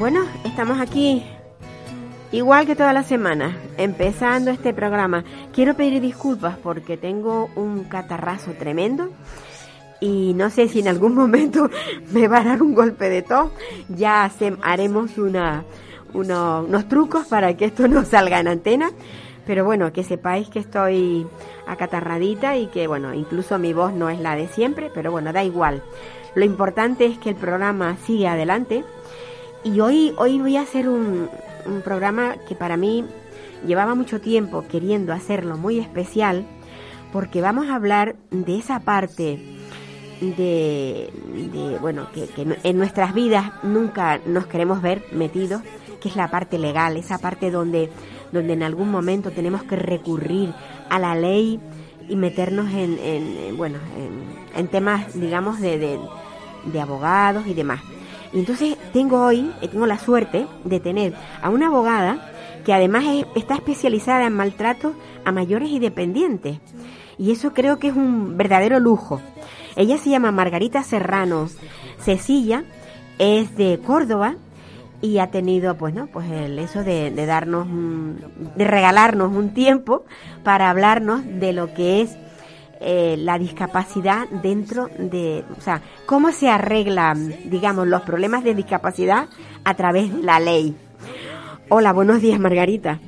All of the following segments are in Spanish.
Bueno, estamos aquí igual que toda la semana, empezando este programa. Quiero pedir disculpas porque tengo un catarrazo tremendo y no sé si en algún momento me va a dar un golpe de tos. Ya hace- haremos una, uno- unos trucos para que esto no salga en antena. Pero bueno, que sepáis que estoy acatarradita y que bueno, incluso mi voz no es la de siempre, pero bueno, da igual. Lo importante es que el programa sigue adelante. Y hoy, hoy voy a hacer un, programa que para mí llevaba mucho tiempo queriendo hacerlo muy especial, porque vamos a hablar de esa parte de, bueno, que, en nuestras vidas nunca nos queremos ver metidos, que es la parte legal, esa parte donde, donde en algún momento tenemos que recurrir a la ley y meternos en, en- en, bueno, en, temas, digamos, de, de abogados y demás. Y entonces tengo hoy, eh, tengo la suerte de tener a una abogada que además es- está especializada en maltrato a mayores y dependientes. Y eso creo que es un verdadero lujo. Ella se llama Margarita Serrano Cecilla, es de Córdoba y ha tenido, pues, ¿no? Pues el eso de, de darnos, un- de regalarnos un tiempo para hablarnos de lo que es eh, la discapacidad dentro de, o sea, cómo se arreglan, digamos, los problemas de discapacidad a través de la ley. Hola, buenos días, Margarita.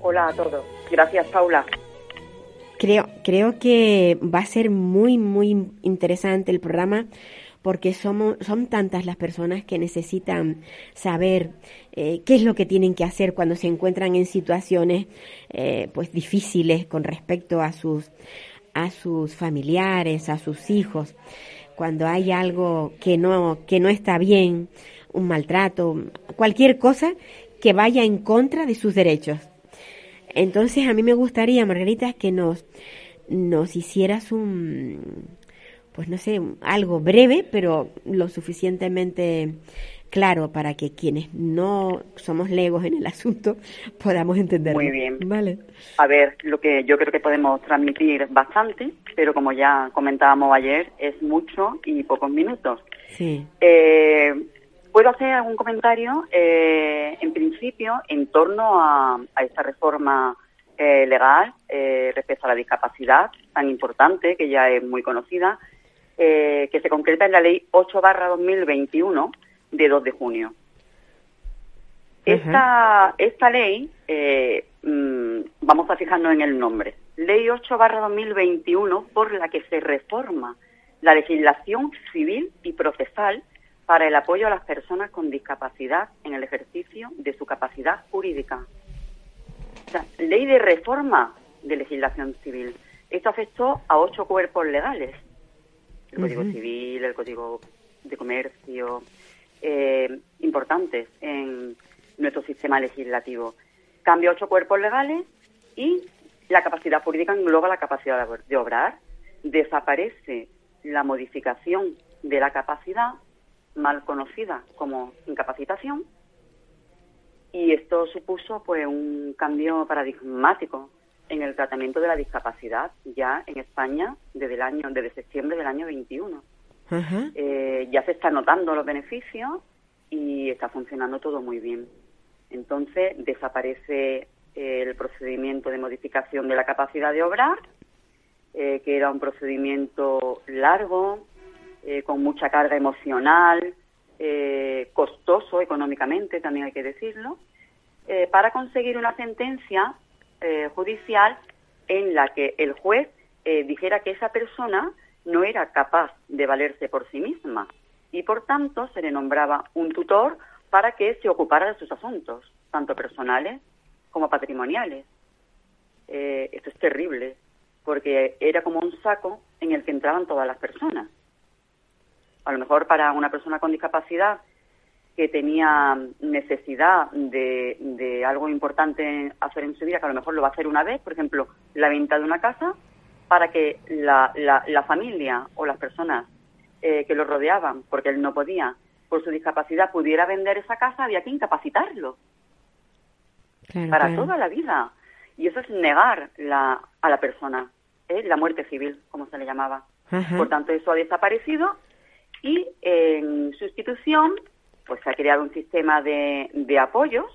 Hola a todos. Gracias, Paula. Creo, creo que va a ser muy, muy interesante el programa porque somos, son tantas las personas que necesitan saber eh, qué es lo que tienen que hacer cuando se encuentran en situaciones eh, pues difíciles con respecto a sus, a sus familiares, a sus hijos, cuando hay algo que no, que no está bien, un maltrato, cualquier cosa que vaya en contra de sus derechos. Entonces a mí me gustaría, Margarita, que nos, nos hicieras un, pues no sé, algo breve, pero lo suficientemente claro para que quienes no somos legos en el asunto podamos entenderlo. Muy bien. Vale. A ver, lo que yo creo que podemos transmitir bastante, pero como ya comentábamos ayer, es mucho y pocos minutos. Sí. Eh, Puedo hacer algún comentario, eh, en principio, en torno a, a esta reforma eh, legal eh, respecto a la discapacidad tan importante, que ya es muy conocida, eh, que se concreta en la Ley 8 2021 de 2 de junio. Esta, esta ley, eh, mm, vamos a fijarnos en el nombre, Ley 8 2021, por la que se reforma la legislación civil y procesal para el apoyo a las personas con discapacidad en el ejercicio de su capacidad jurídica. O sea, ley de reforma de legislación civil. Esto afectó a ocho cuerpos legales. El Código. Civil, el Código de Comercio, eh, importantes en nuestro sistema legislativo. Cambia ocho cuerpos legales y la capacidad jurídica engloba la capacidad de- obrar. Desaparece la modificación de la capacidad, mal conocida como incapacitación, y esto supuso pues un cambio paradigmático en el tratamiento de la discapacidad ya en España desde el año desde septiembre del año 21. Eh, ya se están notando los beneficios y está funcionando todo muy bien. Entonces desaparece eh, el procedimiento de modificación de la capacidad de obrar, eh, que era un procedimiento largo, con mucha carga emocional, costoso económicamente, también hay que decirlo, para conseguir una sentencia judicial en la que el juez dijera que esa persona no era capaz de valerse por sí misma y por tanto se le nombraba un tutor para que se ocupara de sus asuntos, tanto personales como patrimoniales. Eh, esto es terrible, porque era como un saco en el que entraban todas las personas. A lo mejor para una persona con discapacidad que tenía necesidad de, de, algo importante hacer en su vida, que a lo mejor lo va a hacer una vez, por ejemplo, la venta de una casa, para que la, la, familia o las personas eh, que lo rodeaban, porque él no podía, por su discapacidad, pudiera vender esa casa, había que incapacitarlo para toda la vida. Y eso es negar la, a la persona, ¿eh? la muerte civil, como se le llamaba. Por tanto, eso ha desaparecido y en sustitución, pues se ha creado un sistema de, de apoyos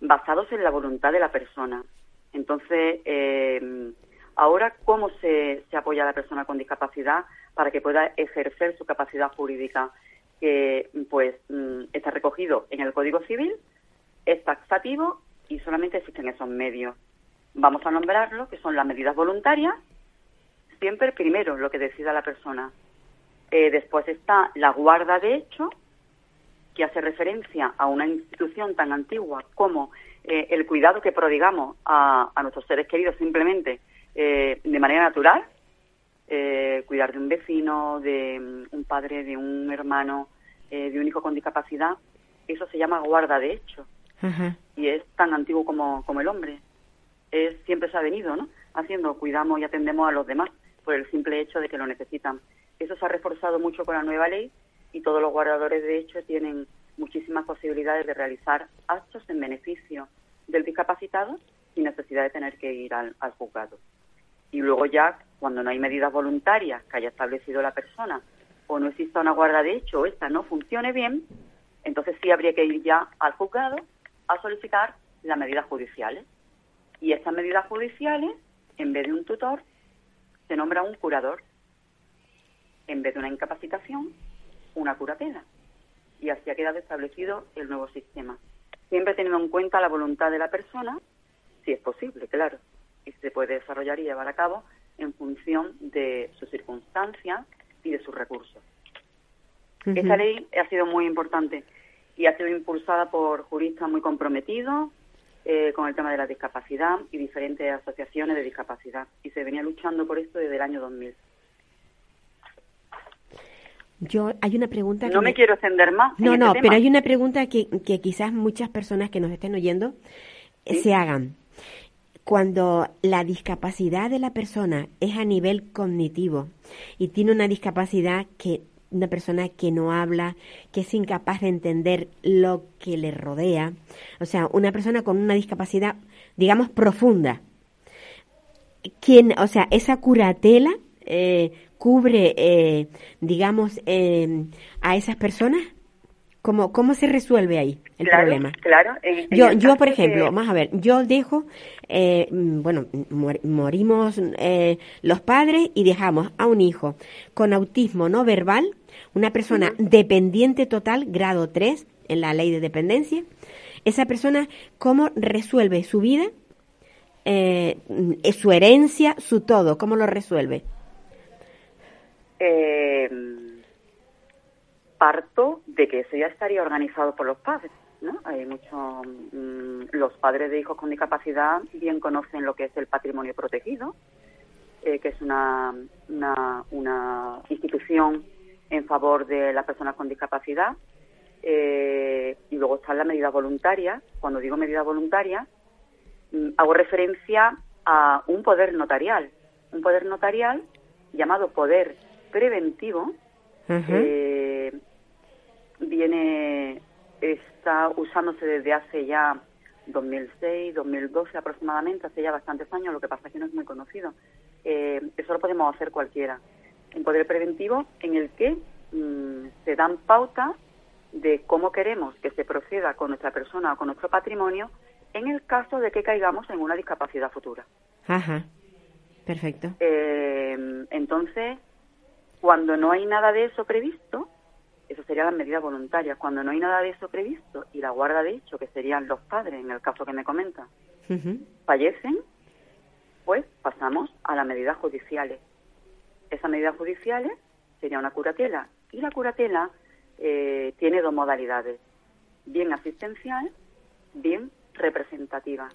basados en la voluntad de la persona. Entonces, eh, ahora, ¿cómo se, apoya a la persona con discapacidad para que pueda ejercer su capacidad jurídica? Que, pues, mm, está recogido en el Código Civil, es taxativo y solamente existen esos medios. Vamos a nombrarlo, que son las medidas voluntarias, siempre primero lo que decida la persona. Eh, después está la guarda de hecho, que hace referencia a una institución tan antigua como eh, el cuidado que prodigamos a, nuestros seres queridos simplemente eh, de manera natural, cuidar de un vecino, de mm, un padre, de un hermano, de un hijo con discapacidad, eso se llama guarda de hecho. Y es tan antiguo como, como el hombre. Es, siempre se ha venido, ¿no? Haciendo, cuidamos y atendemos a los demás por el simple hecho de que lo necesitan. Eso se ha reforzado mucho con la nueva ley y todos los guardadores de hecho tienen muchísimas posibilidades de realizar actos en beneficio del discapacitado sin necesidad de tener que ir al, al juzgado. Y luego ya, cuando no hay medidas voluntarias que haya establecido la persona o no exista una guarda de hecho o esta no funcione bien, entonces sí habría que ir ya al juzgado a solicitar las medidas judiciales. Y estas medidas judiciales, en vez de un tutor, se nombra un curador. En vez de una incapacitación, una curatela. Y así ha quedado establecido el nuevo sistema. Siempre teniendo en cuenta la voluntad de la persona, si es posible, claro. Y se puede desarrollar y llevar a cabo en función de sus circunstancias y de sus recursos. Esta ley ha sido muy importante y ha sido impulsada por juristas muy comprometidos eh, con el tema de la discapacidad y diferentes asociaciones de discapacidad. Y se venía luchando por esto desde el año 2000. Yo, hay una pregunta. No me, quiero extender más. No, no, este pero hay una pregunta que, que, quizás muchas personas que nos estén oyendo eh, se hagan. Cuando la discapacidad de la persona es a nivel cognitivo y tiene una discapacidad que una persona que no habla, que es incapaz de entender lo que le rodea, o sea, una persona con una discapacidad, digamos, profunda. ¿Quién, o sea, esa curatela eh, cubre, eh, digamos, eh, a esas personas? ¿Cómo, ¿Cómo se resuelve ahí el problema? Claro, yo, yo por ejemplo, vamos a ver, yo dejo, eh, bueno, morimos eh, los padres y dejamos a un hijo con autismo no verbal, una persona dependiente total, grado 3 en la ley de dependencia. Esa persona, ¿cómo resuelve su vida, eh, su herencia, su todo? ¿Cómo lo resuelve? Eh parto de que eso ya estaría organizado por los padres. ¿no? Hay mucho, mm, los padres de hijos con discapacidad bien conocen lo que es el patrimonio protegido, eh, que es una, una, institución en favor de las personas con discapacidad. Eh, y luego están las medidas voluntarias. Cuando digo medidas voluntarias, mm, hago referencia a un poder notarial. Un poder notarial llamado poder preventivo, viene, está usándose desde hace ya 2006, 2012 aproximadamente, hace ya bastantes años, lo que pasa es que no es muy conocido. Eh, eso lo podemos hacer cualquiera. Un poder preventivo en el que mm, se dan pautas de cómo queremos que se proceda con nuestra persona o con nuestro patrimonio en el caso de que caigamos en una discapacidad futura. Ajá, perfecto. Eh, entonces, cuando no hay nada de eso previsto, eso serían las medidas voluntarias. Cuando no hay nada de eso previsto y la guarda de hecho, que serían los padres, en el caso que me comenta, fallecen, pues pasamos a las medidas judiciales. Esas medidas judiciales sería una curatela. Y la curatela eh, tiene dos modalidades. bien asistencial, bien representativa.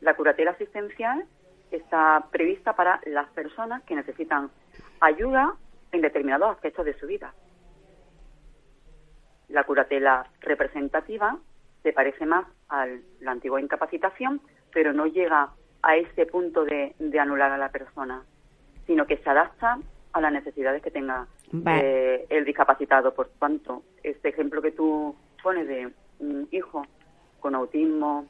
La curatela asistencial está prevista para las personas que necesitan ayuda en determinados aspectos de su vida. La curatela representativa se parece más a la antigua incapacitación, pero no llega a ese punto de, anular a la persona, sino que se adapta a las necesidades que tenga eh, el discapacitado. Por tanto, este ejemplo que tú pones de un hijo con autismo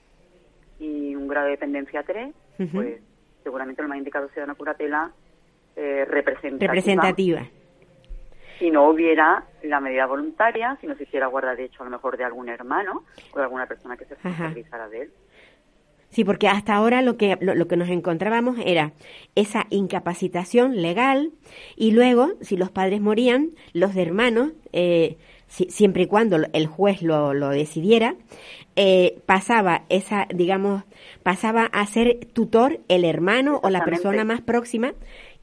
y un grado de dependencia 3, pues seguramente lo más indicado sea una curatela eh, representativa. representativa. Si no hubiera la medida voluntaria, si no se hiciera guarda de hecho a lo mejor de algún hermano o de alguna persona que se responsabilizara de él. Sí, porque hasta ahora lo que, lo, que nos encontrábamos era esa incapacitación legal y luego, si los padres morían, los hermanos, eh, siempre y cuando el juez lo, lo decidiera, eh, pasaba esa, digamos, pasaba a ser tutor el hermano o la persona más próxima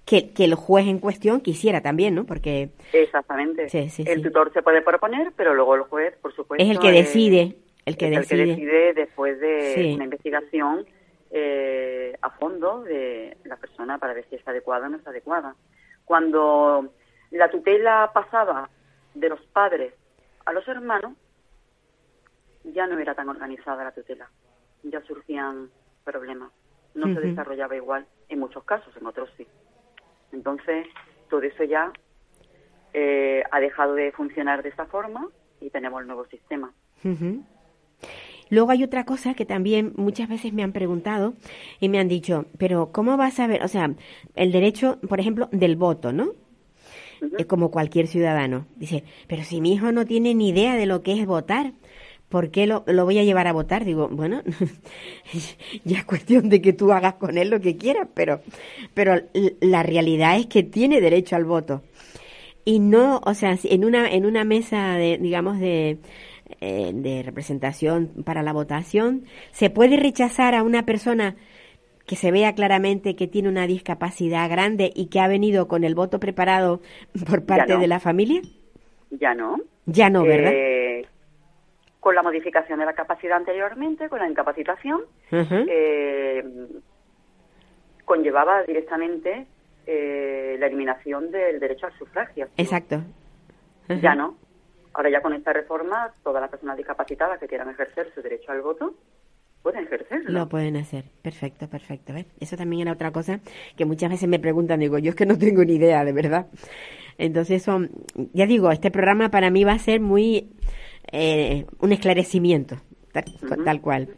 que, que el juez en cuestión quisiera también, ¿no? Porque... Exactamente. el tutor se puede proponer, pero luego el juez, por supuesto... Es el que decide. El que, decide. el que decide después de una investigación eh, a fondo de la persona para ver si es adecuada o no es adecuada. Cuando la tutela pasaba de los padres a los hermanos, ya no era tan organizada la tutela, ya surgían problemas, no se desarrollaba igual en muchos casos, en otros sí. Entonces, todo eso ya eh, ha dejado de funcionar de esa forma y tenemos el nuevo sistema. Luego hay otra cosa que también muchas veces me han preguntado y me han dicho, pero ¿cómo vas a ver? O sea, el derecho, por ejemplo, del voto, ¿no? Es como cualquier ciudadano. Dice, pero si mi hijo no tiene ni idea de lo que es votar, ¿por qué lo, lo, voy a llevar a votar? Digo, bueno, ya es cuestión de que tú hagas con él lo que quieras, pero, pero la realidad es que tiene derecho al voto. Y no, o sea, en una, en una mesa de, digamos, de, eh, de representación para la votación, se puede rechazar a una persona que se vea claramente que tiene una discapacidad grande y que ha venido con el voto preparado por parte de la familia? Ya no. Ya no, ¿verdad? Eh, con la modificación de la capacidad anteriormente, con la incapacitación, eh, conllevaba directamente eh, la eliminación del derecho al sufragio. Exacto. Ya no. Ahora ya con esta reforma, todas las personas discapacitadas que quieran ejercer su derecho al voto pueden ejercerlo. Lo pueden hacer. Perfecto, perfecto. Eso también era otra cosa que muchas veces me preguntan. Digo, yo es que no tengo ni idea, de verdad. Entonces, son, ya digo, este programa para mí va a ser muy eh, un esclarecimiento, tal, cual.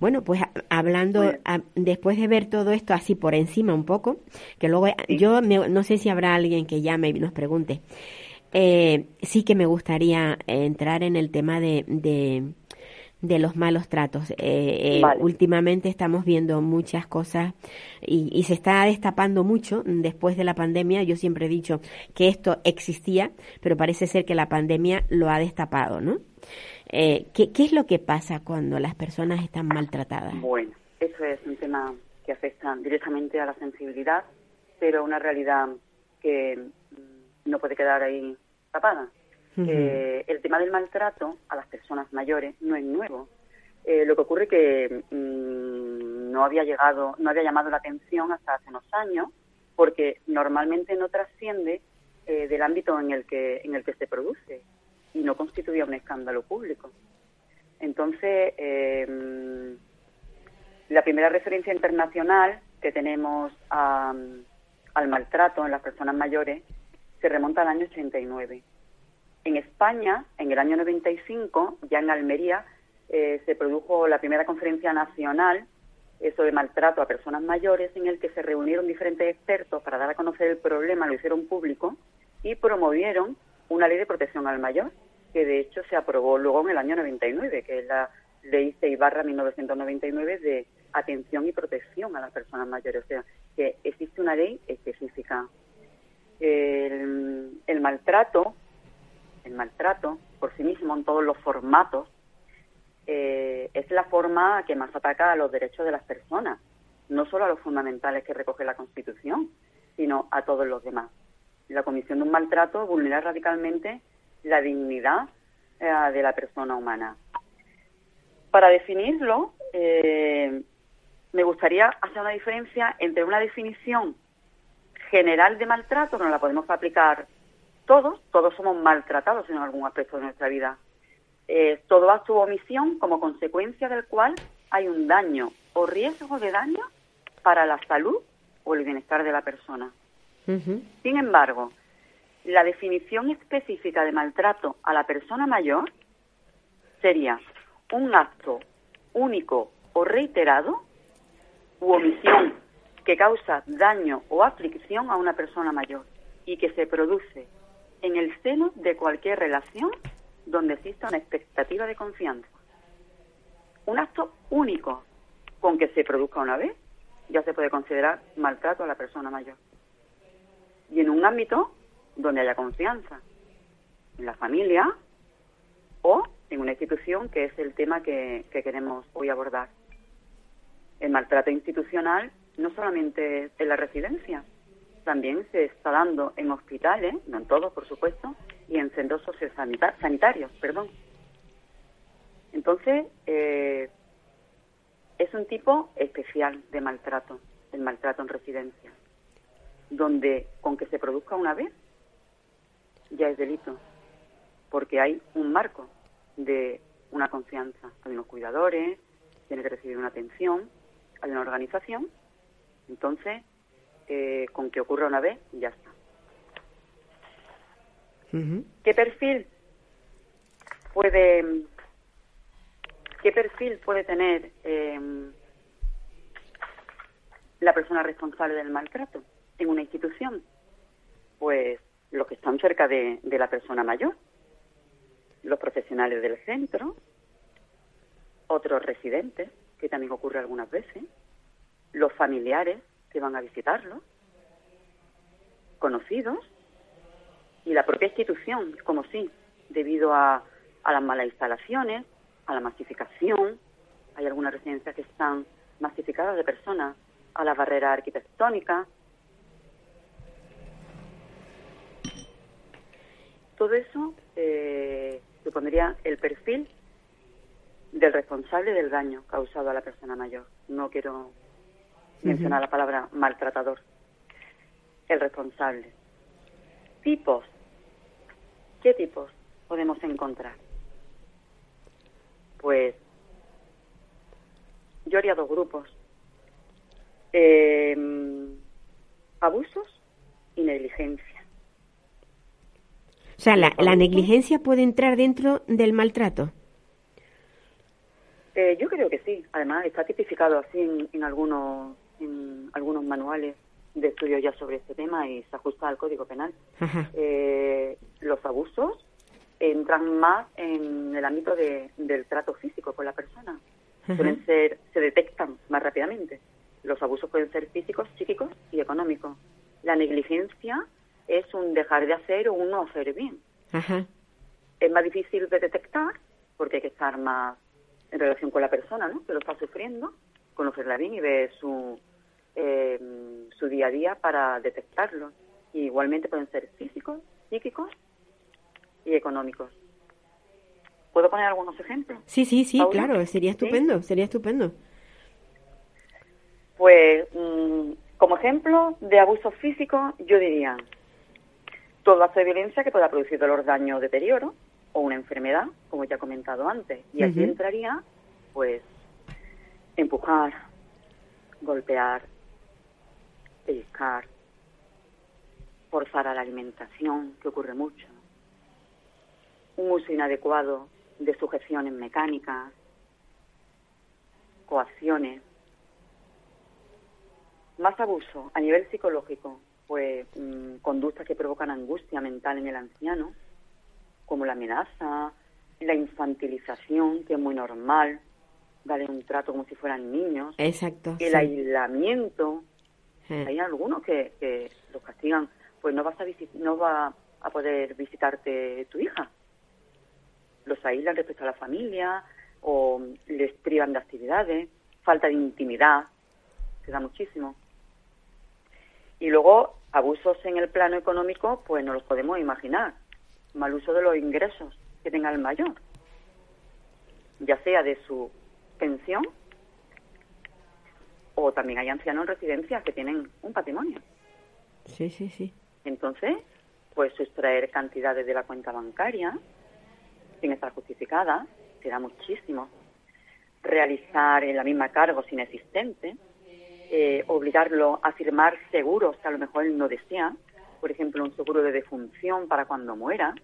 Bueno, pues hablando, después de ver todo esto así por encima un poco, que luego yo no sé si habrá alguien que llame y nos pregunte, eh, sí que me gustaría entrar en el tema de, de, los malos tratos. Eh, últimamente estamos viendo muchas cosas y, y, se está destapando mucho después de la pandemia. Yo siempre he dicho que esto existía, pero parece ser que la pandemia lo ha destapado, ¿no? Eh, ¿qué, es lo que pasa cuando las personas están maltratadas? Bueno, eso es un tema que afecta directamente a la sensibilidad, pero una realidad que mm, no puede quedar ahí tapada. El tema del maltrato a las personas mayores no es nuevo. Eh, lo que ocurre que mm, no había llegado, no había llamado la atención hasta hace unos años, porque normalmente no trasciende eh, del ámbito en el que en el que se produce y no constituía un escándalo público. Entonces, eh, la primera referencia internacional que tenemos al maltrato en las personas mayores se remonta al año 89. En España, en el año 95, ya en Almería, eh, se produjo la primera conferencia nacional sobre maltrato a personas mayores, en el que se reunieron diferentes expertos para dar a conocer el problema, lo hicieron público y promovieron una ley de protección al mayor, que de hecho se aprobó luego en el año 99, que es la ley 6 barra 1999 de atención y protección a las personas mayores. O sea, que existe una ley específica. El, el maltrato, el maltrato por sí mismo en todos los formatos, eh, es la forma que más ataca a los derechos de las personas, no solo a los fundamentales que recoge la Constitución, sino a todos los demás la comisión de un maltrato vulnera radicalmente la dignidad eh, de la persona humana. para definirlo, eh, me gustaría hacer una diferencia entre una definición general de maltrato, que no la podemos aplicar todos, todos somos maltratados en algún aspecto de nuestra vida. Eh, todo acto u omisión como consecuencia del cual hay un daño o riesgo de daño para la salud o el bienestar de la persona. Sin embargo, la definición específica de maltrato a la persona mayor sería un acto único o reiterado u omisión que causa daño o aflicción a una persona mayor y que se produce en el seno de cualquier relación donde exista una expectativa de confianza. Un acto único con que se produzca una vez ya se puede considerar maltrato a la persona mayor. Y en un ámbito donde haya confianza, en la familia o en una institución, que es el tema que, que queremos hoy abordar. El maltrato institucional no solamente en la residencia, también se está dando en hospitales, no en todos, por supuesto, y en centros sociosanitarios, perdón. Entonces, eh, es un tipo especial de maltrato, el maltrato en residencia, donde con que se produzca una vez ya es delito, porque hay un marco de una confianza. Hay unos cuidadores, tiene que recibir una atención, hay una organización, entonces, eh, con que ocurra una vez, ya está. ¿Qué perfil puede qué perfil puede tener em, la persona responsable del maltrato en una institución? Pues los que están cerca de, de la persona mayor, los profesionales del centro, otros residentes, que también ocurre algunas veces, los familiares que van a visitarlo, conocidos y la propia institución, como sí, debido a, a las malas instalaciones, a la masificación, hay algunas residencias que están masificadas de personas, a la barrera arquitectónica. Todo eso eh, supondría el perfil del responsable del daño causado a la persona mayor. No quiero mencionar la palabra maltratador. El responsable. Tipos. ¿Qué tipos podemos encontrar? Pues yo haría dos grupos. Em, abusos y negligencia. O sea, la, la negligencia puede entrar dentro del maltrato. Eh, yo creo que sí. Además, está tipificado así en, en, algunos en algunos manuales de estudio ya sobre este tema y se ajusta al Código Penal. Eh, los abusos entran más en el ámbito de, del trato físico con la persona. Suelen ser, se detectan más rápidamente. Los abusos pueden ser físicos, psíquicos y económicos. La negligencia es un dejar de hacer o un no hacer bien. Es más difícil de detectar porque hay que estar más en relación con la persona ¿no? que lo está sufriendo, conocerla bien y ver su, eh, su día a día para detectarlo. Y igualmente pueden ser físicos, psíquicos y económicos. ¿Puedo poner algunos ejemplos? Sí, sí, sí, claro, sería estupendo, sería estupendo. Pues, mm, como ejemplo de abuso físico, yo diría todo acto de violencia que pueda producir dolor, daño o deterioro, o una enfermedad, como ya he comentado antes. Y aquí entraría, pues, empujar, golpear, pellizcar, forzar a la alimentación, que ocurre mucho, un uso inadecuado de sujeciones mecánicas, coacciones, más abuso a nivel psicológico, pues mmm, conductas que provocan angustia mental en el anciano, como la amenaza, la infantilización, que es muy normal, darle un trato como si fueran niños, Exacto, el sí. aislamiento, Sí. hay algunos que, que los castigan, pues no vas a no va a poder visitarte tu hija. Los aíslan respecto a la familia o les privan de actividades, falta de intimidad, se da muchísimo. Y luego abusos en el plano económico, pues no los podemos imaginar. Mal uso de los ingresos que tenga el mayor, ya sea de su pensión o también hay ancianos en residencias que tienen un patrimonio. Sí, sí, sí. Entonces, pues sustraer cantidades de la cuenta bancaria sin estar justificada, que da muchísimo. Realizar en la misma cargos inexistentes, eh, obligarlo a firmar seguros que a lo mejor él no desea, por ejemplo, un seguro de defunción para cuando muera,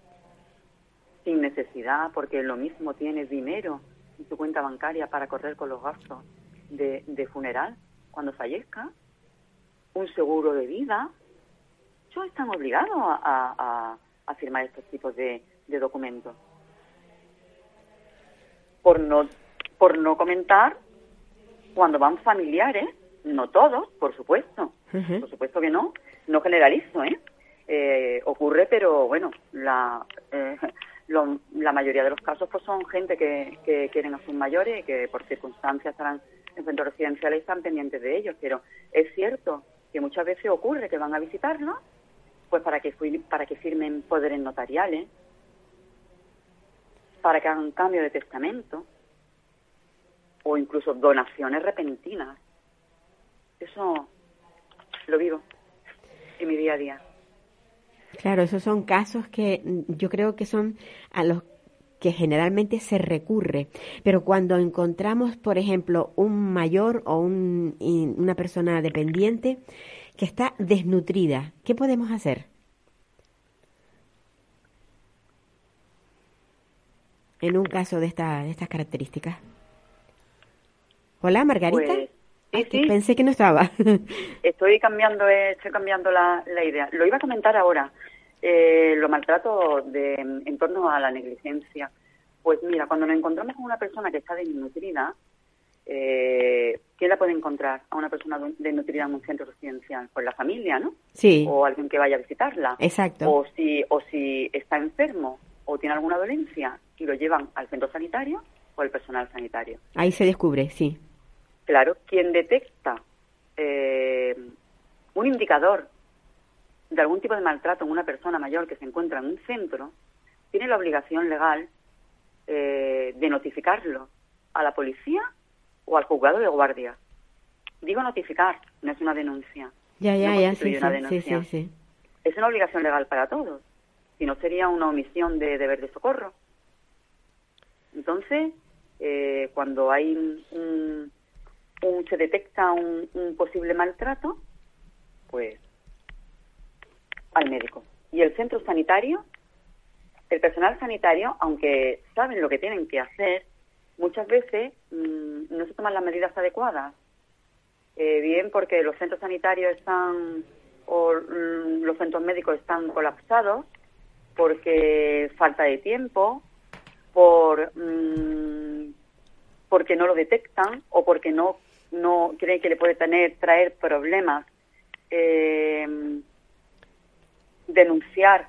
sin necesidad, porque lo mismo tiene dinero en su cuenta bancaria para correr con los gastos de, de funeral cuando fallezca, un seguro de vida. Ellos están obligados a, a- a firmar estos tipos de, de documentos. Por no, por no comentar cuando van familiares, no todos, por supuesto, por supuesto que no, no generalizo, ¿eh? Eh, ocurre, pero bueno, la, eh, lo- la mayoría de los casos pues son gente que, quieren a sus mayores y que por circunstancias estarán en centros residenciales y están pendientes de ellos, pero es cierto que muchas veces ocurre que van a visitarlos pues para que, para que firmen poderes notariales, para que hagan cambio de testamento o incluso donaciones repentinas. Eso lo vivo en mi día a día. Claro, esos son casos que mm, yo creo que son a los que generalmente se recurre. Pero cuando encontramos, por ejemplo, un mayor o un- una persona dependiente que está desnutrida, ¿qué podemos hacer? En un caso de, esta, de estas características. Hola, Margarita. Pues, sí, sí. Pensé que no estaba. Estoy cambiando, eh, estoy cambiando la, la idea. Lo iba a comentar ahora. Eh, lo maltrato de, en torno a la negligencia. Pues mira, cuando nos encontramos con una persona que está desnutrida, eh, ¿quién la puede encontrar a una persona desnutrida en un centro residencial? Pues la familia, ¿no? sí, O alguien que vaya a visitarla. exacto. O si, o si está enfermo o tiene alguna dolencia y lo llevan al centro sanitario o al personal sanitario. Ahí se descubre, sí. Claro, quien detecta eh, un indicador de algún tipo de maltrato en una persona mayor que se encuentra en un centro, tiene la obligación legal eh, de notificarlo a la policía o al juzgado de guardia. Digo notificar, no es una denuncia. Ya, ya, No ya, una denuncia. sí, sí. Es una obligación legal para todos. Si no, sería una omisión de deber de socorro. Entonces, eh, cuando hay un, un- se detecta un, un posible maltrato, pues al médico. Y el centro sanitario, el personal sanitario, aunque saben lo que tienen que hacer, muchas veces mm, no se toman las medidas adecuadas. Eh, bien porque los centros sanitarios están o mm, los centros médicos están colapsados, porque falta de tiempo, por mm, porque no lo detectan o porque no no creen que le puede tener traer problemas eh, denunciar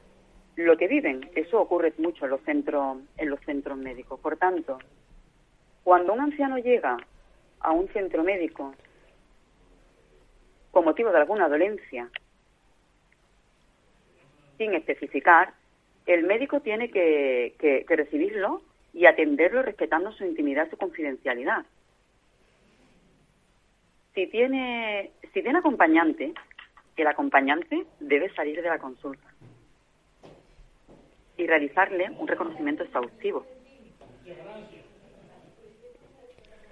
lo que viven. Eso ocurre mucho en los centros en los centros médicos. Por tanto, cuando un anciano llega a un centro médico con motivo de alguna dolencia, sin especificar, el médico tiene que, recibirlo y atenderlo respetando su intimidad, su confidencialidad. Si tiene, si tiene acompañante, el acompañante debe salir de la consulta y realizarle un reconocimiento exhaustivo.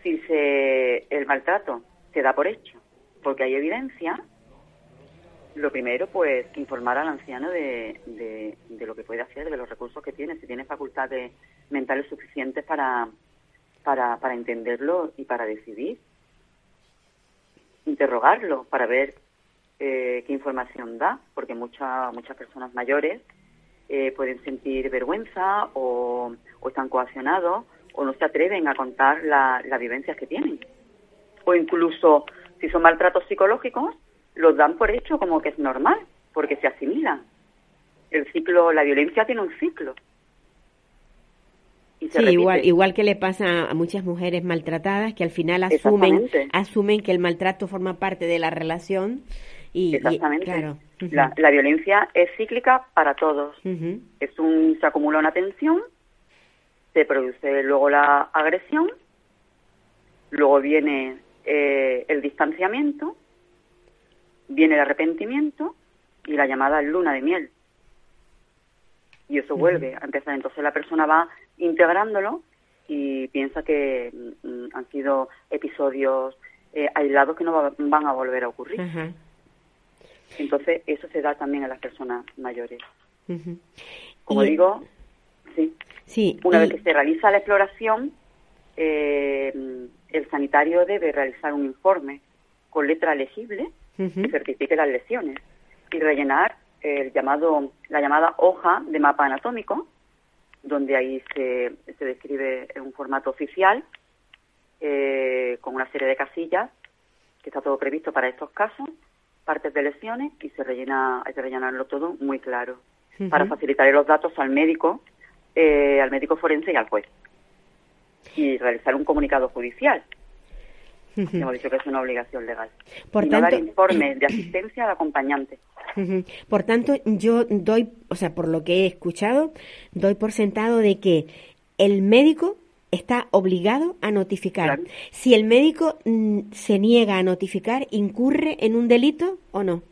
Si se, el maltrato se da por hecho porque hay evidencia, lo primero, pues, informar al anciano de, de, lo que puede hacer, de los recursos que tiene, si tiene facultades mentales suficientes para, para, para entenderlo y para decidir. Interrogarlo para ver eh, qué información da, porque muchas muchas personas mayores eh, pueden sentir vergüenza o, o están coaccionados o no se atreven a contar la- las vivencias que tienen. O incluso, si son maltratos psicológicos, los dan por hecho como que es normal, porque se asimilan. El ciclo, la violencia tiene un ciclo. Y Sí, igual, igual que le pasa a muchas mujeres maltratadas que al final asumen, asumen que el maltrato forma parte de la relación y, y- Exactamente. la, la violencia es cíclica para todos. Es un, se acumula una tensión, se produce luego la agresión luego viene eh, el distanciamiento, viene el arrepentimiento y la llamada luna de miel. Y eso vuelve a empezar. Entonces la persona va integrándolo y piensa que mm, han sido episodios eh, aislados que no va- van a volver a ocurrir. Entonces eso se da también a las personas mayores. Como Y- digo, sí, Sí. una y- vez que se realiza la exploración, eh, el sanitario debe realizar un informe con letra legible que certifique las lesiones y rellenar el llamado, la llamada hoja de mapa anatómico, donde ahí se, se describe en un formato oficial eh, con una serie de casillas que está todo previsto para estos casos, partes de lesiones y se rellena, hay que rellenarlo todo muy claro para facilitar los datos al médico, eh, al médico forense y al juez y realizar un comunicado judicial. Hemos dicho que es una obligación legal. Por y no dar informes de asistencia al acompañante. Por tanto, yo doy, o sea, por lo que he escuchado, doy por sentado de que el médico está obligado a notificar. Claro. Si el médico mm, se niega a notificar, ¿incurre en un delito o no?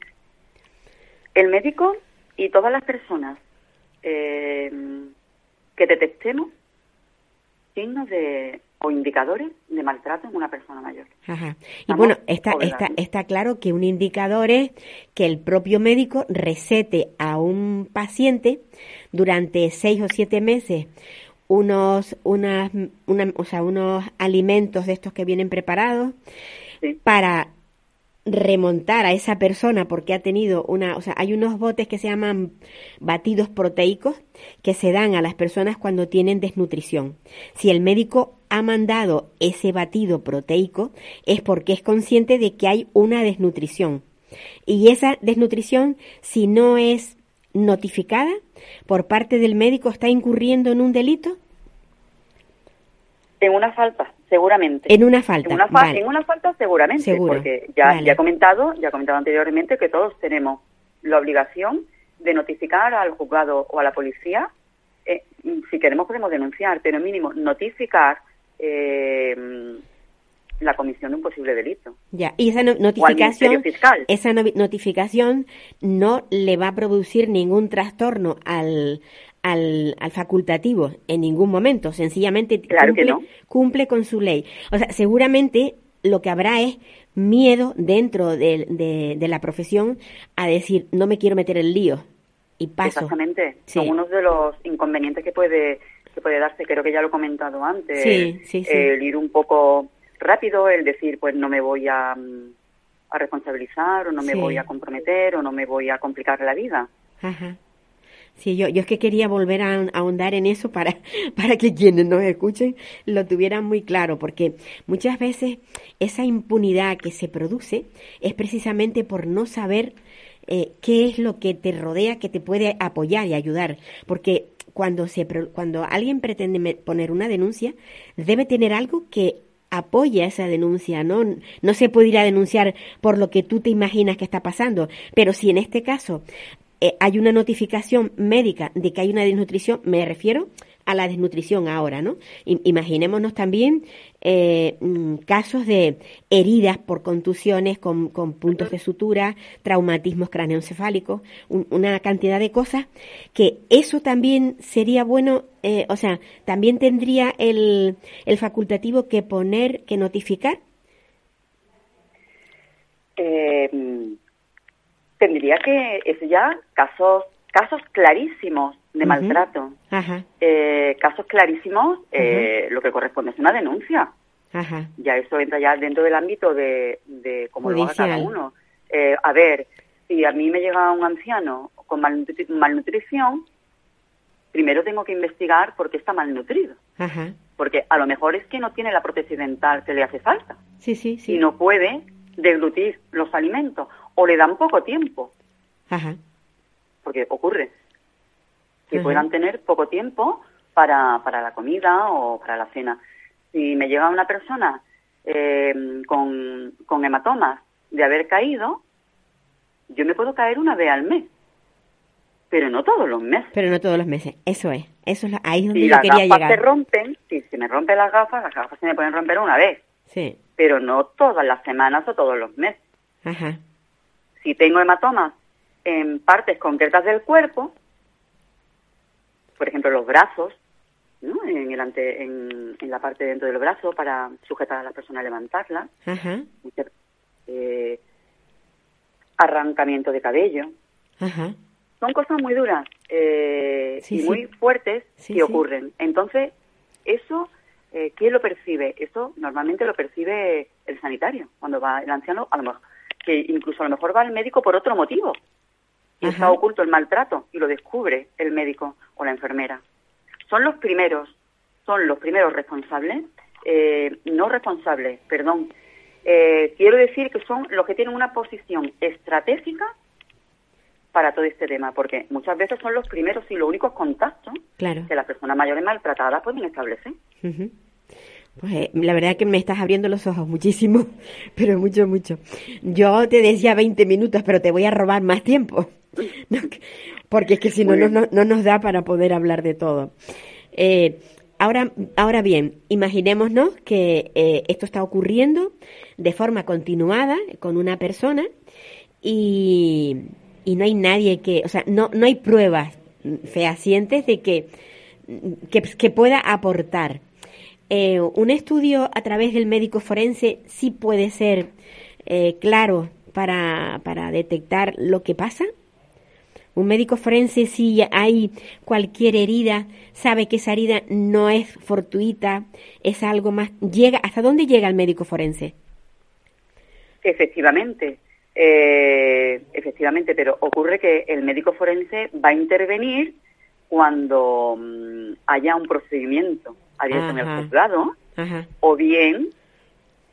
El médico y todas las personas eh, que detectemos signos de o indicadores de maltrato en una persona mayor. Ajá. Y bueno, está, está, está claro que un indicador es que el propio médico recete a un paciente durante seis o siete meses unos, unas, una- o sea, unos alimentos de estos que vienen preparados Sí. para remontar a esa persona porque ha tenido una, o sea, hay unos botes que se llaman batidos proteicos que se dan a las personas cuando tienen desnutrición. Si el médico ha mandado ese batido proteico es porque es consciente de que hay una desnutrición. Y esa desnutrición, si no es notificada por parte del médico, está incurriendo en un delito, En una falta, seguramente. en una falta. En una, fa- Vale. en una falta seguramente, Seguro. porque ya, Vale. ya he comentado, ya he comentado anteriormente que todos tenemos la obligación de notificar al juzgado o a la policía. eh, si queremos podemos denunciar, pero mínimo notificar eh, la comisión de un posible delito. Ya, y esa no- notificación, Fiscal. esa no- notificación no le va a producir ningún trastorno al, al, al facultativo en ningún momento, sencillamente Claro cumple, no. cumple con su ley. O sea, seguramente lo que habrá es miedo dentro de, de- de la profesión a decir, no me quiero meter en lío y paso. Exactamente. Sí. Son unos de los inconvenientes que puede que puede darse. Creo que ya lo he comentado antes. Sí, sí, sí. El ir un poco rápido, el decir, pues no me voy a, mm, a responsabilizar o no me Sí. voy a comprometer o no me voy a complicar la vida. Ajá. Sí, yo, yo es que quería volver a ahondar en eso para, para que quienes nos escuchen lo tuvieran muy claro, porque muchas veces esa impunidad que se produce es precisamente por no saber eh, qué es lo que te rodea que te puede apoyar y ayudar, porque cuando se cuando alguien pretende poner una denuncia debe tener algo que apoya esa denuncia, ¿no? No se puede ir a denunciar por lo que tú te imaginas que está pasando, pero si en este caso eh, hay una notificación médica de que hay una desnutrición, me refiero a la desnutrición ahora, ¿no? Imaginémonos también eh, mm, casos de heridas por contusiones con, con puntos de sutura, traumatismos craneoencefálicos, un- una cantidad de cosas que eso también sería bueno, eh, o sea, también tendría el, el facultativo que poner, que notificar. Eh, mm, tendría que, es ya casos, casos clarísimos de maltrato. Ajá, Eh, casos clarísimos, eh, lo que corresponde es una denuncia. ajá, ya eso entra ya dentro del ámbito de, de cómo lo haga cada Judicial. uno. Eh, a ver, si a mí me llega un anciano con malnutri- malnutrición, primero tengo que investigar por qué está malnutrido. ajá. Porque a lo mejor es que no tiene la prótesis dental que le hace falta Sí, sí, sí. y no puede deglutir los alimentos o le dan poco tiempo, Ajá, porque ocurre que puedan tener poco tiempo para, para la comida o para la cena. Si me llega una persona eh, con, con hematomas de haber caído, yo me puedo caer una vez al mes, pero no todos los meses. pero no todos los meses. Eso es, eso es lo- ahí es donde Si yo las quería gafas llegar. se rompen, si se me rompen las gafas, las gafas se me pueden romper una vez, Sí. pero no todas las semanas o todos los meses. Ajá. Si tengo hematomas en partes concretas del cuerpo, por ejemplo los brazos, ¿no? en, el ante- en, en la parte dentro del brazo para sujetar a la persona a levantarla, eh, arrancamiento de cabello, son cosas muy duras eh, Sí, y sí. muy fuertes Sí, que ocurren. Entonces, eso, eh, ¿quién lo percibe? Eso normalmente lo percibe el sanitario, cuando va el anciano, a lo mejor, que incluso a lo mejor va al médico por otro motivo. Y Ajá. está oculto el maltrato y lo descubre el médico o la enfermera. Son los primeros, son los primeros responsables, eh, no responsables, perdón. Eh, quiero decir que son los que tienen una posición estratégica para todo este tema, porque muchas veces son los primeros y los únicos contactos Claro. que las personas mayores maltratadas pueden establecer. Ujú. Pues eh, la verdad que me estás abriendo los ojos muchísimo, pero mucho, mucho. Yo te decía 20 minutos, pero te voy a robar más tiempo. Porque es que si no, no, no, no nos da para poder hablar de todo. Eh, ahora, ahora bien, imaginémonos que eh, esto está ocurriendo de forma continuada con una persona y, y no hay nadie que, o sea, no, no hay pruebas fehacientes de que, que, que pueda aportar. Eh, un estudio a través del médico forense sí puede ser claro para, para detectar lo que pasa. Un médico forense, si hay cualquier herida, sabe que esa herida no es fortuita, es algo más. Llega, ¿Hasta dónde llega el médico forense? Efectivamente, eh, efectivamente, pero ocurre que el médico forense va a intervenir cuando mm, haya un procedimiento abierto en el juzgado, Ajá. o bien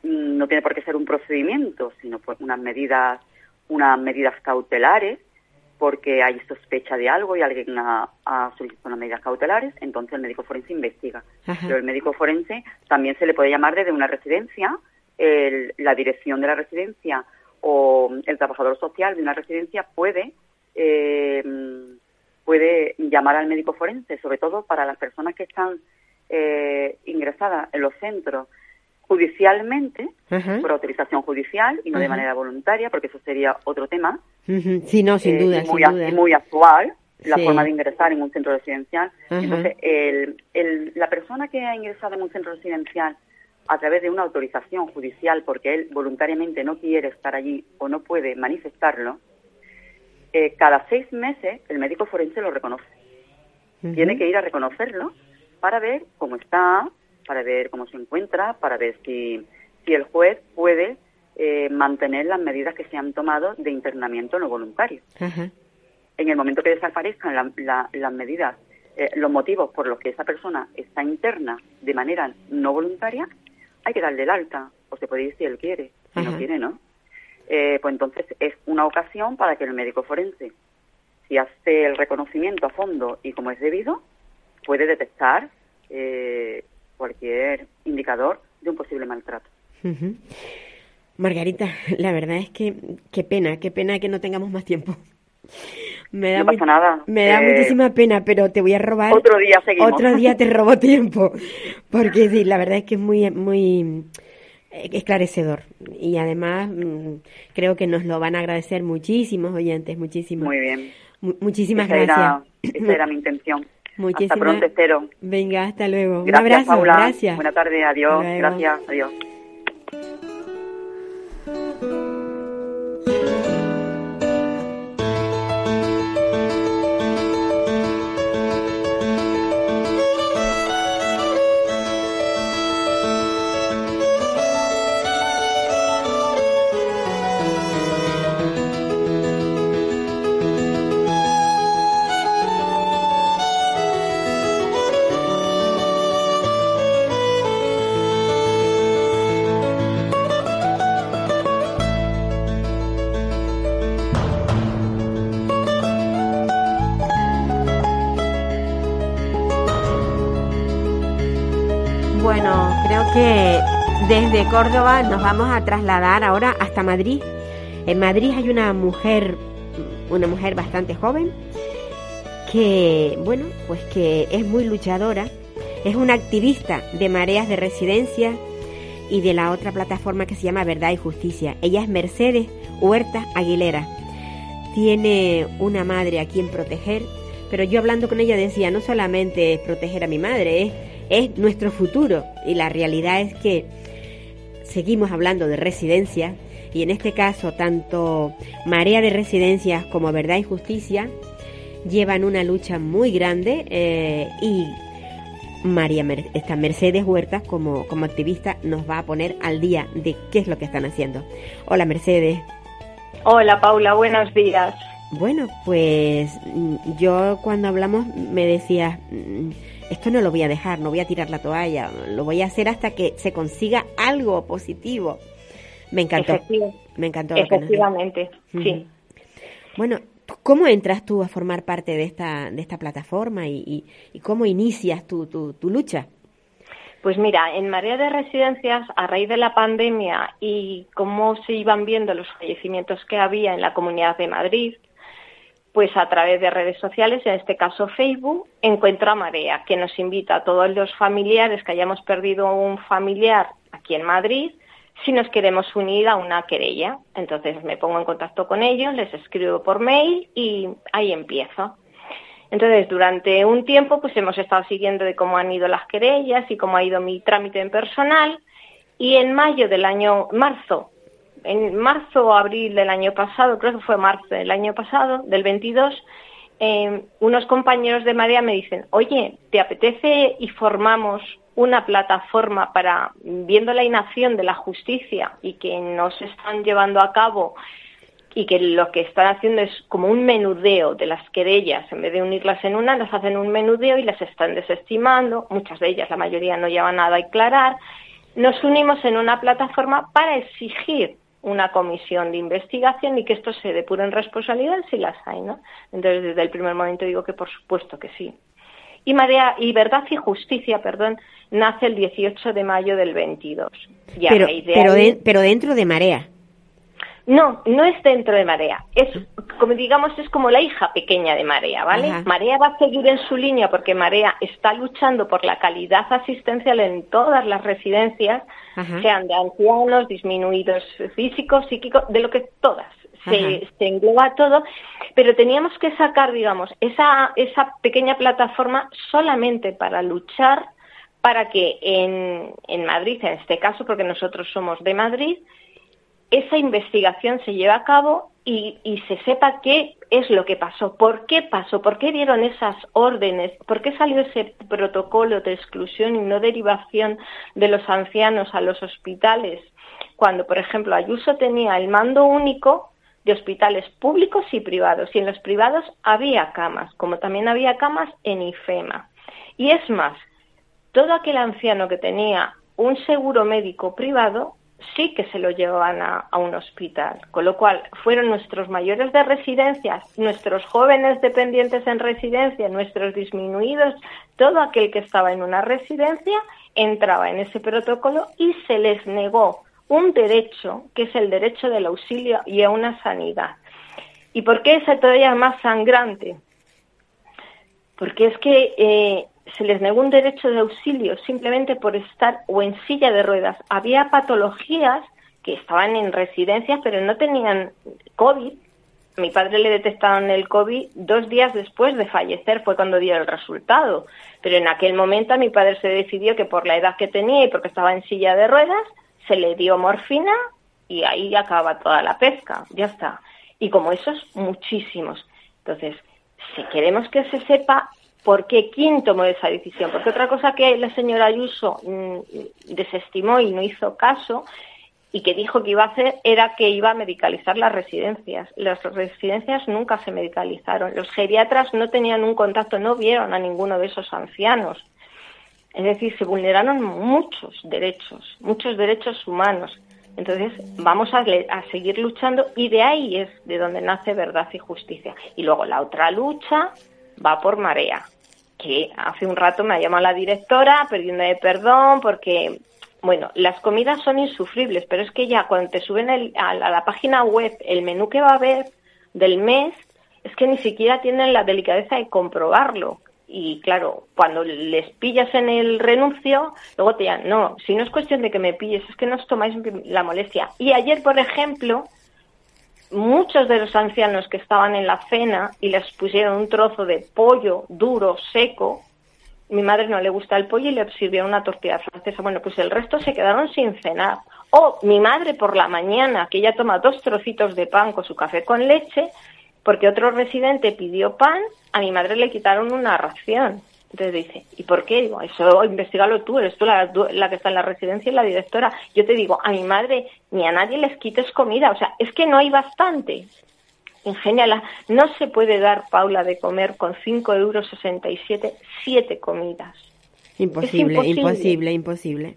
mm, no tiene por qué ser un procedimiento, sino pues unas medidas, unas medidas cautelares, porque hay sospecha de algo y alguien ha, ha solicitado unas medidas cautelares, entonces el médico forense investiga. Ajá. Pero el médico forense también se le puede llamar desde una residencia, el- la dirección de la residencia o el trabajador social de una residencia puede eh, puede llamar al médico forense, sobre todo para las personas que están eh, ingresadas en los centros judicialmente, por autorización judicial y no de manera voluntaria, porque eso sería otro tema. Ujú. Sí, no, sin eh, duda, y muy, sin a- duda. y muy actual, la Sí. forma de ingresar en un centro residencial. Entonces, el, el- la persona que ha ingresado en un centro residencial a través de una autorización judicial, porque él voluntariamente no quiere estar allí o no puede manifestarlo, eh, cada seis meses el médico forense lo reconoce. Tiene que ir a reconocerlo para ver cómo está, para ver cómo se encuentra, para ver si, si el juez puede eh, mantener las medidas que se han tomado de internamiento no voluntario. En el momento que desaparezcan la- la- las medidas, eh, los motivos por los que esa persona está interna de manera no voluntaria, hay que darle el alta, o se puede ir si él quiere, si no quiere, ¿no? Eh, pues entonces es una ocasión para que el médico forense, si hace el reconocimiento a fondo y como es debido, puede detectar eh, cualquier indicador de un posible maltrato. Margarita, la verdad es que qué pena, qué pena que no tengamos más tiempo. Me da No pasa nada. Me da Eh, muchísima pena, pero te voy a robar. Otro día seguimos. Otro día te robo tiempo, porque sí, la verdad es que es muy, muy eh, esclarecedor y además mm, creo que nos lo van a agradecer muchísimos oyentes, muchísimos. Muy bien. Mu- muchísimas esa gracias. Era, esa era mi intención. Muchísimas- Hasta pronto, espero. Venga, hasta luego. Gracias, Un abrazo, Paula. gracias. Buena tarde, adiós. Gracias, adiós. Desde Córdoba nos vamos a trasladar ahora hasta Madrid. En Madrid hay una mujer, una mujer bastante joven, que, bueno, pues que es muy luchadora, es una activista de mareas de residencia y de la otra plataforma que se llama Verdad y Justicia. Ella es Mercedes Huerta Aguilera. Tiene una madre a quien proteger, pero yo hablando con ella decía, no solamente es proteger a mi madre, es, es nuestro futuro. Y la realidad es que seguimos hablando de residencias y en este caso tanto Marea de Residencias como Verdad y Justicia llevan una lucha muy grande eh, y María esta Mercedes Huertas como, como activista nos va a poner al día de qué es lo que están haciendo. Hola Mercedes. Hola Paula, buenos días. Bueno, pues mm, yo cuando hablamos me decías, mm, esto no lo voy a dejar, no voy a tirar la toalla, lo voy a hacer hasta que se consiga algo positivo. Me encantó. Me encantó. Efectivamente, sí. Bueno, ¿Cómo entras tú a formar parte de esta, de esta plataforma y, cómo inicias tu, tu, lucha? Pues mira, en Marea de Residencias, a raíz de la pandemia y cómo se iban viendo los fallecimientos que había en la Comunidad de Madrid, pues a través de redes sociales, en este caso Facebook, encuentro a Marea, que nos invita a todos los familiares que hayamos perdido un familiar aquí en Madrid si nos queremos unir a una querella. Entonces me pongo en contacto con ellos, les escribo por mail y ahí empiezo. Entonces, durante un tiempo, pues hemos estado siguiendo de cómo han ido las querellas y cómo ha ido mi trámite en personal. Y en mayo del año, marzo, en marzo o abril del año pasado, creo que fue marzo del año pasado, del 22, eh, unos compañeros de Marea me dicen, oye, ¿te apetece y formamos una plataforma para, viendo la inacción de la justicia y que no se están llevando a cabo y que lo que están haciendo es como un menudeo de las querellas, en vez de unirlas en una, las hacen un menudeo y las están desestimando, muchas de ellas, la mayoría no llevan nada a aclarar, nos unimos en una plataforma para exigir una comisión de investigación y que esto se depure en responsabilidad si las hay, ¿no? Entonces, desde el primer momento digo que por supuesto que sí. Y, Marea, y Verdad y Justicia, perdón, nace el 18 de mayo del 22. pero, pero, pero dentro de Marea. No, no es dentro de Marea. Es, como digamos, es como la hija pequeña de Marea, ¿vale? Marea va a seguir en su línea porque Marea está luchando por la calidad asistencial en todas las residencias, sean de ancianos, disminuidos físicos, psíquicos, de lo que todas. Se, se, engloba todo, pero teníamos que sacar, digamos, esa, esa pequeña plataforma solamente para luchar para que en, en Madrid, en este caso, porque nosotros somos de Madrid, esa investigación se lleve a cabo y, y, se sepa qué es lo que pasó, por qué pasó, por qué dieron esas órdenes, por qué salió ese protocolo de exclusión y no derivación de los ancianos a los hospitales, cuando, por ejemplo, Ayuso tenía el mando único de hospitales públicos y privados, y en los privados había camas, como también había camas en IFEMA. Y es más, todo aquel anciano que tenía un seguro médico privado sí que se lo llevaban a, un hospital, con lo cual fueron nuestros mayores de residencias, nuestros jóvenes dependientes en residencia, nuestros disminuidos, todo aquel que estaba en una residencia entraba en ese protocolo y se les negó un derecho, que es el derecho del auxilio y a una sanidad. ¿Y por qué es todavía más sangrante? Porque es que eh, se les negó un derecho de auxilio simplemente por estar o en silla de ruedas. Había patologías que estaban en residencias pero no tenían COVID. A mi padre le detectaron el COVID dos días después de fallecer, fue cuando dio el resultado. Pero en aquel momento a mi padre se decidió que por la edad que tenía y porque estaba en silla de ruedas, se le dio morfina y ahí acaba toda la pesca, ya está. Y como esos, muchísimos. Entonces, si queremos que se sepa ¿Por qué? ¿Quién tomó esa decisión? Porque otra cosa que la señora Ayuso mm, desestimó y no hizo caso y que dijo que iba a hacer era que iba a medicalizar las residencias. Las residencias nunca se medicalizaron. Los geriatras no tenían un contacto, no vieron a ninguno de esos ancianos. Es decir, se vulneraron muchos derechos, muchos derechos humanos. Entonces, vamos a, a, seguir luchando y de ahí es de donde nace verdad y justicia. Y luego la otra lucha va por marea que hace un rato me ha llamado la directora pidiéndome perdón porque, bueno, las comidas son insufribles, pero es que ya cuando te suben a, la, página web el menú que va a haber del mes, es que ni siquiera tienen la delicadeza de comprobarlo. y claro, cuando les pillas en el renuncio, luego te digan, no, si no es cuestión de que me pilles, es que no os tomáis la molestia. Y ayer, por ejemplo, muchos de los ancianos que estaban en la cena y les pusieron un trozo de pollo duro, seco, mi madre no le gusta el pollo y le sirvieron una tortilla francesa. Bueno, pues el resto se quedaron sin cenar. O mi madre por la mañana, que ella toma dos trocitos de pan con su café con leche, porque otro residente pidió pan, a mi madre le quitaron una ración. Entonces dice, ¿y por qué? Digo, eso investigalo tú, eres tú la, la, que está en la residencia y la directora. Yo te digo, a mi madre ni a nadie les quites comida, o sea, es que no hay bastante. Ingeniala, no se puede dar, Paula, de comer con 5 euros 67 siete comidas. Imposible, imposible, imposible.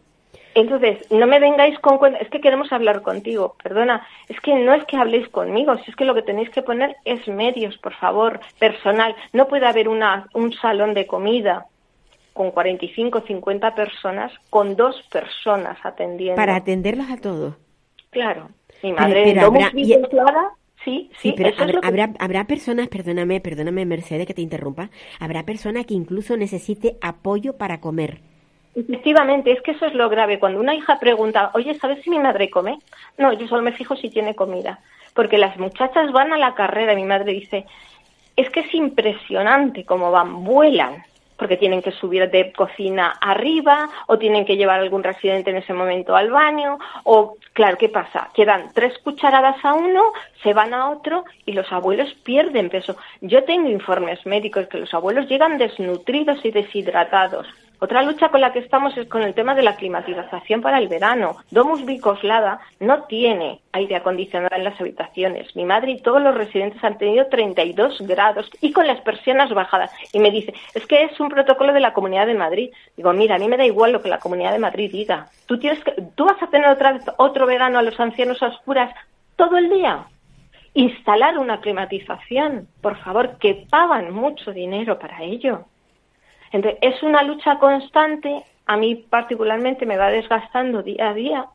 Entonces, no me vengáis con es que queremos hablar contigo, perdona, es que no es que habléis conmigo, si es que lo que tenéis que poner es medios, por favor, personal. No puede haber una, un salón de comida con 45, 50 personas, con dos personas atendiendo. Para atenderlos a todos. Claro. Mi madre pero, Sí, sí, pero habrá, habrá, personas, perdóname, perdóname Mercedes que te interrumpa, habrá personas que incluso necesite apoyo para comer. Efectivamente, es que eso es lo grave. Cuando una hija pregunta, oye, ¿sabes si mi madre come? No, yo solo me fijo si tiene comida. Porque las muchachas van a la carrera, mi madre dice, es que es impresionante cómo van, vuelan porque tienen que subir de cocina arriba o tienen que llevar algún residente en ese momento al baño o claro, ¿qué pasa? Quedan tres cucharadas a uno, se van a otro y los abuelos pierden peso. Yo tengo informes médicos que los abuelos llegan desnutridos y deshidratados otra lucha con la que estamos es con el tema de la climatización para el verano. Domus Bicoslada no tiene aire acondicionado en las habitaciones. Mi madre y todos los residentes han tenido 32 grados y con las persianas bajadas. Y me dice, es que es un protocolo de la Comunidad de Madrid. Digo, mira, a mí me da igual lo que la Comunidad de Madrid diga. Tú, tienes que, tú vas a tener otra vez otro verano a los ancianos a oscuras todo el día. Instalar una climatización, por favor, que pagan mucho dinero para ello. Entonces, es una lucha constante, a mí particularmente me va desgastando día a día,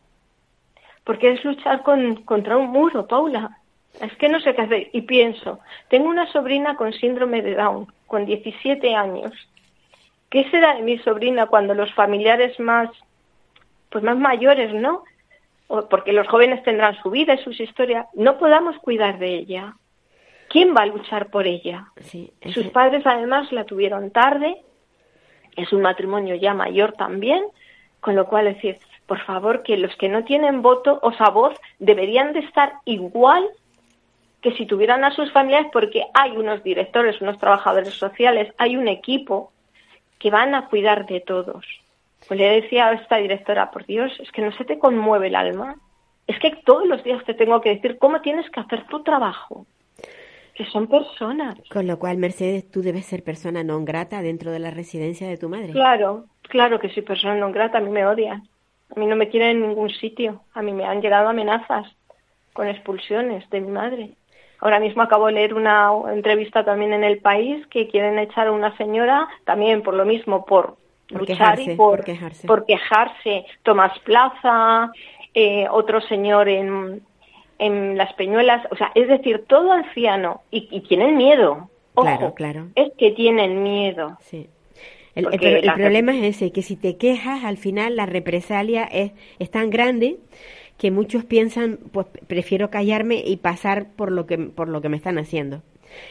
porque es luchar con, contra un muro, Paula. Es que no sé qué hacer. Y pienso, tengo una sobrina con síndrome de Down, con 17 años. ¿Qué será de mi sobrina cuando los familiares más, pues más mayores, ¿no? porque los jóvenes tendrán su vida y sus historias, no podamos cuidar de ella. ¿Quién va a luchar por ella? Sus padres además la tuvieron tarde, es un matrimonio ya mayor también, con lo cual decir, por favor, que los que no tienen voto o sea, voz deberían de estar igual que si tuvieran a sus familiares, porque hay unos directores, unos trabajadores sociales, hay un equipo que van a cuidar de todos. Pues le decía a esta directora, por Dios, es que no se te conmueve el alma. Es que todos los días te tengo que decir cómo tienes que hacer tu trabajo que son personas. Con lo cual, Mercedes, tú debes ser persona non grata dentro de la residencia de tu madre. Claro, claro que soy persona non grata, a mí me odian. A mí no me quieren en ningún sitio. A mí me han llegado amenazas con expulsiones de mi madre. Ahora mismo acabo de leer una entrevista también en El País que quieren echar a una señora también por lo mismo, por, luchar y por, quejarse. por quejarse. Tomás Plaza, eh, otro señor en, en las peñuelas, o sea, es decir, todo anciano y, tienen miedo. claro, claro. Es que tienen miedo. Sí. El, problema es ese, que si te quejas, al final la represalia es, es tan grande que muchos piensan, pues prefiero callarme y pasar por lo que, por lo que me están haciendo.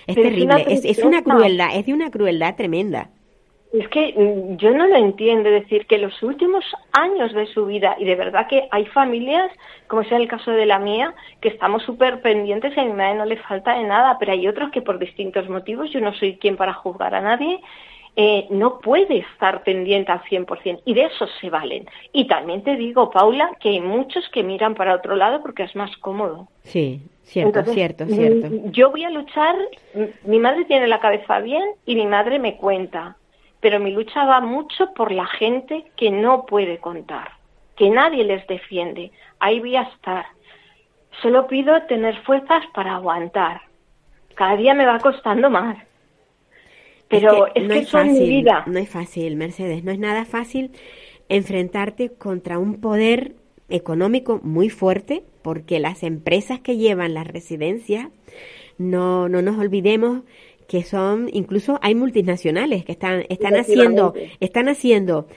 Es terrible, es, es una crueldad, es de una crueldad tremenda. Es que mm, yo no lo entiendo, es decir, que los últimos años de su vida, y de verdad que hay familias, como sea el caso de la mía, que estamos súper pendientes y a mi madre no le falta de nada, pero hay otros que por distintos motivos, yo no soy quien para juzgar a nadie, eh, no puede estar pendiente al 100% y de eso se valen. Y también te digo, Paula, que hay muchos que miran para otro lado porque es más cómodo. Sí, cierto, cierto, cierto. Mm, yo voy a luchar, mi madre tiene la cabeza bien y mi madre me cuenta pero mi lucha va mucho por la gente que no puede contar, que nadie les defiende. Ahí voy a estar. Solo pido tener fuerzas para aguantar. Cada día me va costando más. Pero es que, es, mi vida. No es fácil, Mercedes, no es nada fácil enfrentarte contra un poder económico muy fuerte, porque las empresas que llevan las residencias, no, no nos olvidemos que son, incluso hay multinacionales que están, están haciendo, están haciendo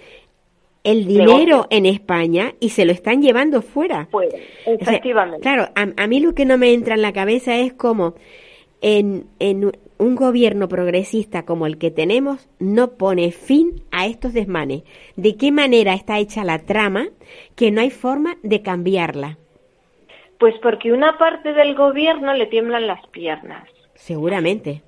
el dinero en España y se lo están llevando fuera. Fuera, efectivamente. claro, a, a, mí lo que no me entra en la cabeza es como en, en un gobierno progresista como el que tenemos no pone fin a estos desmanes. ¿De qué manera está hecha la trama que no hay forma de cambiarla? Pues porque una parte del gobierno le tiemblan las piernas. Seguramente.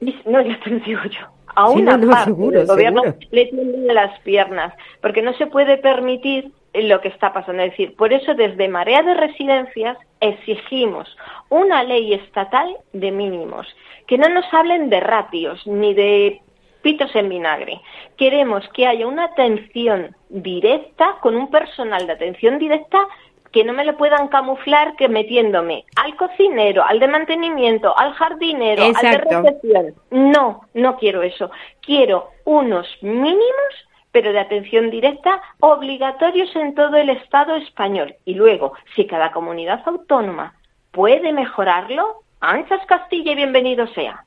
No, ya te lo digo yo. A una parte del gobierno le tiemblan las piernas, porque no se puede permitir lo que está pasando. Es decir, por eso desde Marea de Residencias exigimos una ley estatal de mínimos, que no nos hablen de ratios ni de pitos en vinagre. Queremos que haya una atención directa con un personal de atención directa que no me lo puedan camuflar que metiéndome al cocinero, al de mantenimiento, al jardinero, al de recepción. No, no quiero eso. Quiero unos mínimos pero de atención directa obligatorios en todo el Estado español. Y luego, si cada comunidad autónoma puede mejorarlo, anchas Castilla y bienvenido sea.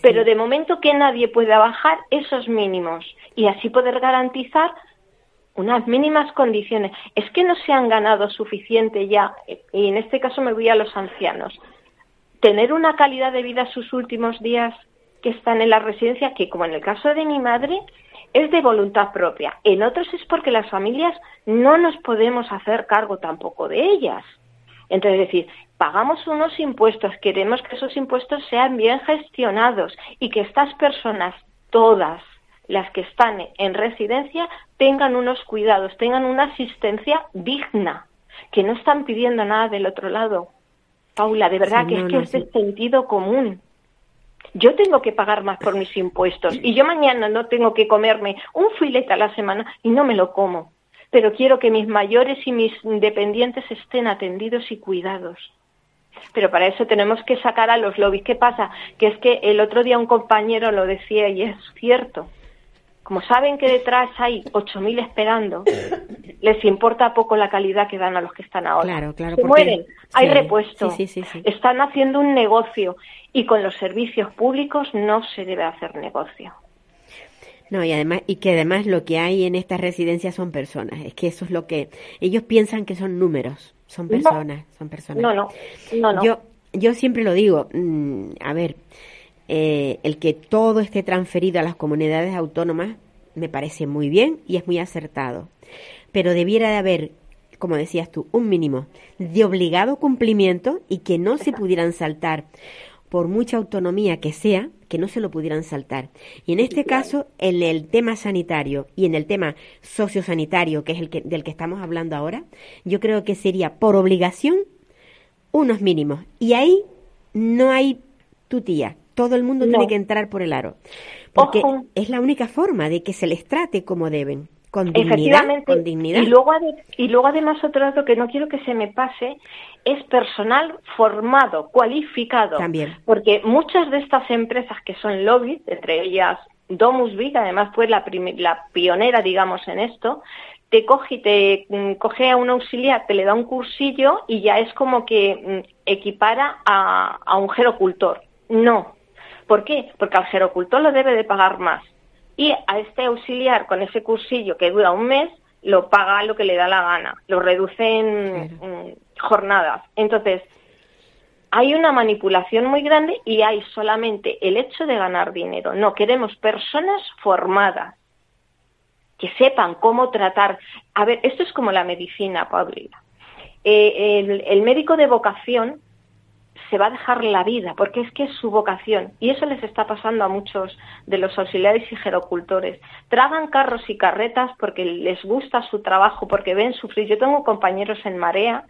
Pero de momento que nadie pueda bajar esos mínimos y así poder garantizar unas mínimas condiciones. Es que no se han ganado suficiente ya, y en este caso me voy a los ancianos, tener una calidad de vida sus últimos días que están en la residencia, que como en el caso de mi madre, es de voluntad propia. En otros es porque las familias no nos podemos hacer cargo tampoco de ellas. Entonces, es decir, pagamos unos impuestos, queremos que esos impuestos sean bien gestionados y que estas personas, todas las que están en residencia, tengan unos cuidados, tengan una asistencia digna, que no están pidiendo nada del otro lado. Paula, de verdad que es que es de sentido común yo tengo que pagar más por mis impuestos y yo mañana no tengo que comerme un filete a la semana y no me lo como. Pero quiero que mis mayores y mis dependientes estén atendidos y cuidados. Pero para eso tenemos que sacar a los lobbies. ¿Qué pasa? Que es que el otro día un compañero lo decía y es cierto como saben que detrás hay 8.000 esperando, les importa poco la calidad que dan a los que están ahora. Claro, claro. Se mueren, hay repuesto, están haciendo un negocio y con los servicios públicos no se debe hacer negocio. No, y además, y que además lo que hay en estas residencias son personas. Es que eso es lo que ellos piensan que son números. Son personas, son personas. No, no, no, no. Yo, yo siempre lo digo, mm, a ver, eh, el que todo esté transferido a las comunidades autónomas me parece muy bien y es muy acertado. Pero debiera de haber, como decías tú, un mínimo de obligado cumplimiento y que no se pudieran saltar por mucha autonomía que sea, que no se lo pudieran saltar. Y en este caso, en el tema sanitario y en el tema sociosanitario, que es el que, del que estamos hablando ahora, yo creo que sería por obligación unos mínimos. Y ahí no hay tutía. Todo el mundo tiene que entrar por el aro. Porque es la única forma de que se les trate como deben. Con dignidad, con dignidad. Y luego, y luego además otro dato que no quiero que se me pase es personal formado, cualificado. También. Porque muchas de estas empresas que son lobbies, entre ellas Domus que además fue la, la pionera, digamos, en esto, te coge, te mm, coge a un auxiliar, te le da un cursillo y ya es como que mm, equipara a, a un gerocultor. No, ¿Por qué? Porque al gerocultor lo debe de pagar más. Y a este auxiliar con ese cursillo que dura un mes, lo paga lo que le da la gana, lo reduce en, jornadas. Entonces, hay una manipulación muy grande y hay solamente el hecho de ganar dinero. No, queremos personas formadas, que sepan cómo tratar. A ver, esto es como la medicina, Paulina. Eh, el, el, médico de vocación se va a dejar la vida, porque es que es su vocación. Y eso les está pasando a muchos de los auxiliares y gerocultores. Tragan carros y carretas porque les gusta su trabajo, porque ven sufrir. Yo tengo compañeros en Marea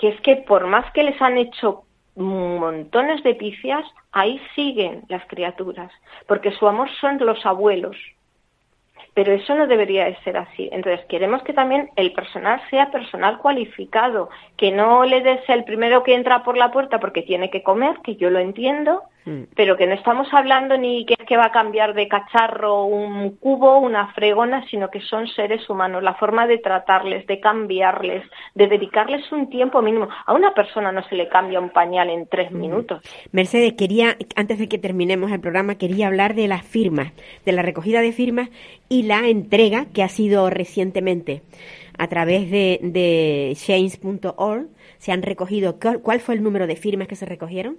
que es que por más que les han hecho montones de picias, ahí siguen las criaturas, porque su amor son los abuelos, pero eso no debería de ser así. Entonces, queremos que también el personal sea personal cualificado, que no le des el primero que entra por la puerta porque tiene que comer, que yo lo entiendo. Pero que no estamos hablando ni que es que va a cambiar de cacharro un cubo, una fregona, sino que son seres humanos. La forma de tratarles, de cambiarles, de dedicarles un tiempo mínimo. A una persona no se le cambia un pañal en tres minutos. Mercedes, quería, antes de que terminemos el programa, quería hablar de las firmas, de la recogida de firmas y la entrega que ha sido recientemente a través de, de change.org. Se han recogido, ¿cuál- ¿cuál fue el número de firmas que se recogieron?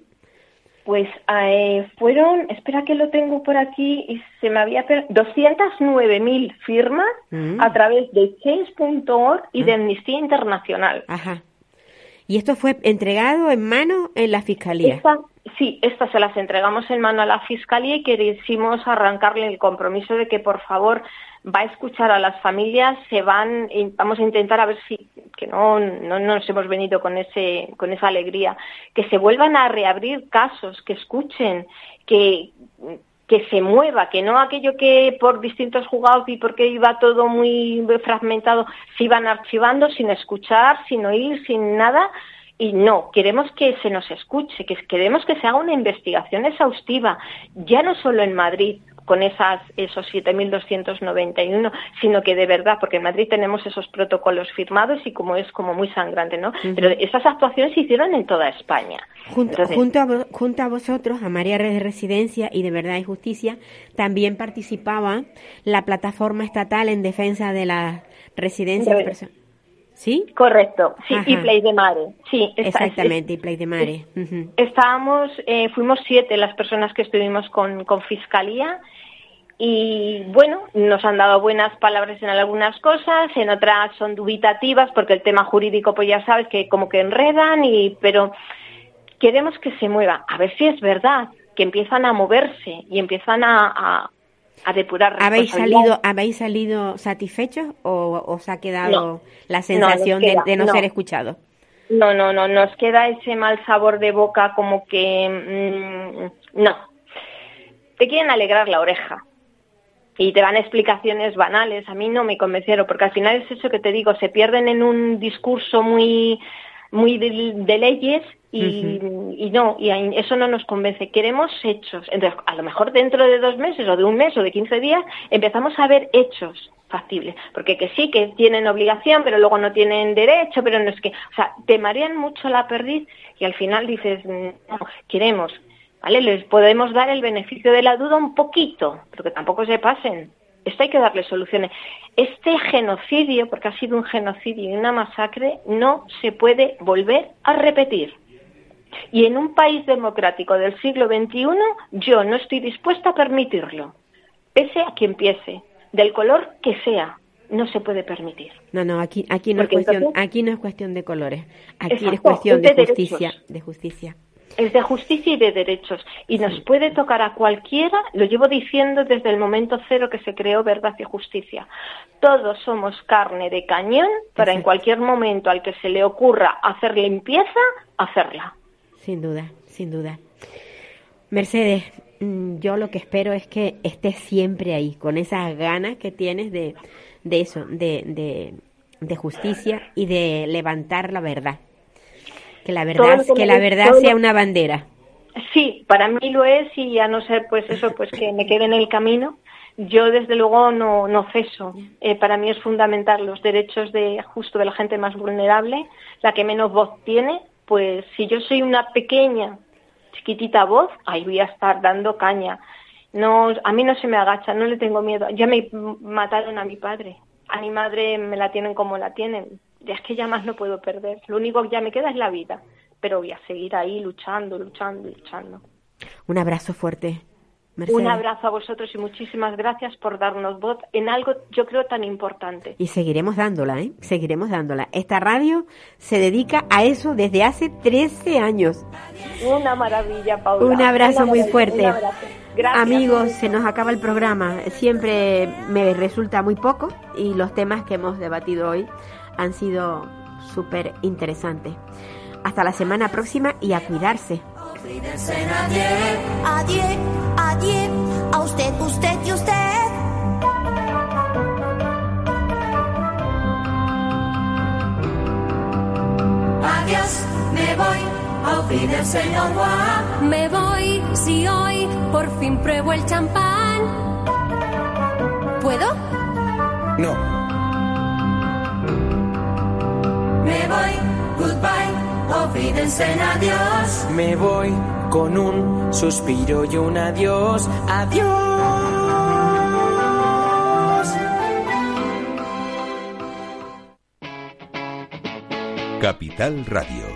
Pues eh, fueron, espera que lo tengo por aquí y se me había per- 209.000 firmas Mm. a través de change.org y de Amnistía Internacional. Ajá. Y esto fue entregado en mano en la fiscalía. Esta- sí, estas se las entregamos en mano a la Fiscalía y quisimos arrancarle el compromiso de que, por favor, va a escuchar a las familias, se van, vamos a intentar a ver si, que no, no nos hemos venido con, ese, con esa alegría, que se vuelvan a reabrir casos, que escuchen, que, que se mueva, que no aquello que por distintos juzgados y porque iba todo muy fragmentado, se iban archivando sin escuchar, sin oír, sin nada, y no, queremos que se nos escuche, que queremos que se haga una investigación exhaustiva, ya no solo en Madrid con esas, esos 7.291, sino que de verdad, porque en Madrid tenemos esos protocolos firmados y como es como muy sangrante, ¿no? Pero esas actuaciones se hicieron en toda España. Junto, Entonces- junto, a, junto a vosotros, a María Red de Residencia y de Verdad y Justicia, también participaba la plataforma estatal en defensa de la residencia de De- personas. ¿Sí? Correcto, sí, y. Play de Mare, sí. Exactamente, y Play de Mare. Estábamos, eh, fuimos siete las personas que estuvimos con, con Fiscalía y bueno, nos han dado buenas palabras en algunas cosas, en otras son dubitativas porque el tema jurídico pues ya sabes que como que enredan y pero queremos que se mueva, a ver si es verdad, que empiezan a moverse y empiezan a, a, a depurar ¿Habéis salido, ¿Habéis salido satisfechos o os ha quedado No. la sensación de- queda, de, no, no. ser escuchado? No, no, no, nos queda ese mal sabor de boca como que mm, no. Te quieren alegrar la oreja y te dan explicaciones banales. A mí no me convencieron porque al final es eso que te digo, se pierden en un discurso muy muy de, de leyes y, y no, y eso no nos convence. Queremos hechos. Entonces, a lo mejor dentro de dos meses o de un mes o de 15 días empezamos a ver hechos factibles. Porque que sí, que tienen obligación, pero luego no tienen derecho, pero no es que, o sea, te marean mucho la perdiz y al final dices, no, queremos. ¿Vale? Les podemos dar el beneficio de la duda un poquito, pero que tampoco se pasen. Esto hay que darle soluciones. Este genocidio, porque ha sido un genocidio y una masacre, no se puede volver a repetir. Y en un país democrático del siglo XXI, yo no estoy dispuesta a permitirlo. Pese a quien piese, del color que sea, no se puede permitir. No, no, aquí, aquí, no, es cuestión, entonces- aquí no es cuestión de colores. Aquí es cuestión es de de justicia. derechos. De justicia. Es de justicia y de derechos. Y nos puede tocar a cualquiera, lo llevo diciendo desde el momento cero que se creó Verdad y Justicia. Todos somos carne de cañón para en cualquier momento al que se le ocurra hacer limpieza, hacerla. Sin duda, sin duda. Mercedes, mm, yo lo que espero es que estés siempre ahí, con esas ganas que tienes de, de eso, de, de, de justicia y de levantar la verdad. Que la verdad, que que la verdad todo sea una bandera. Sí, para mí lo es y a no ser pues eso, pues que me quede en el camino. Yo desde luego no, no ceso. Eh, para mí es fundamental los derechos de justo de la gente más vulnerable, la que menos voz tiene. Pues si yo soy una pequeña, chiquitita voz, ahí voy a estar dando caña. No, a mí no se me agacha, no le tengo miedo. Ya me mataron a mi padre, a mi madre me la tienen como la tienen. Ya es que ya más no puedo perder. Lo único que ya me queda es la vida, pero voy a seguir ahí luchando, luchando, luchando. Un abrazo fuerte. Mercedes. Un abrazo a vosotros y muchísimas gracias por darnos voz en algo yo creo tan importante. Y seguiremos dándola, ¿eh? Seguiremos dándola. Esta radio se dedica a eso desde hace 13 años. Una maravilla, Paula. Un abrazo Una muy maravilla, fuerte. un abrazo. Gracias. Amigos, se nos acaba el programa. Siempre me resulta muy poco y los temas que hemos debatido hoy han sido súper interesantes. Hasta la semana próxima y a cuidarse. Adiós, adiós, a usted, usted y usted. Adiós, me voy a Me voy si hoy por fin pruebo el champán. ¿Puedo? No. Me voy, goodbye, olvídense en adiós. Me voy con un suspiro y un adiós. Adiós. Capital Radio.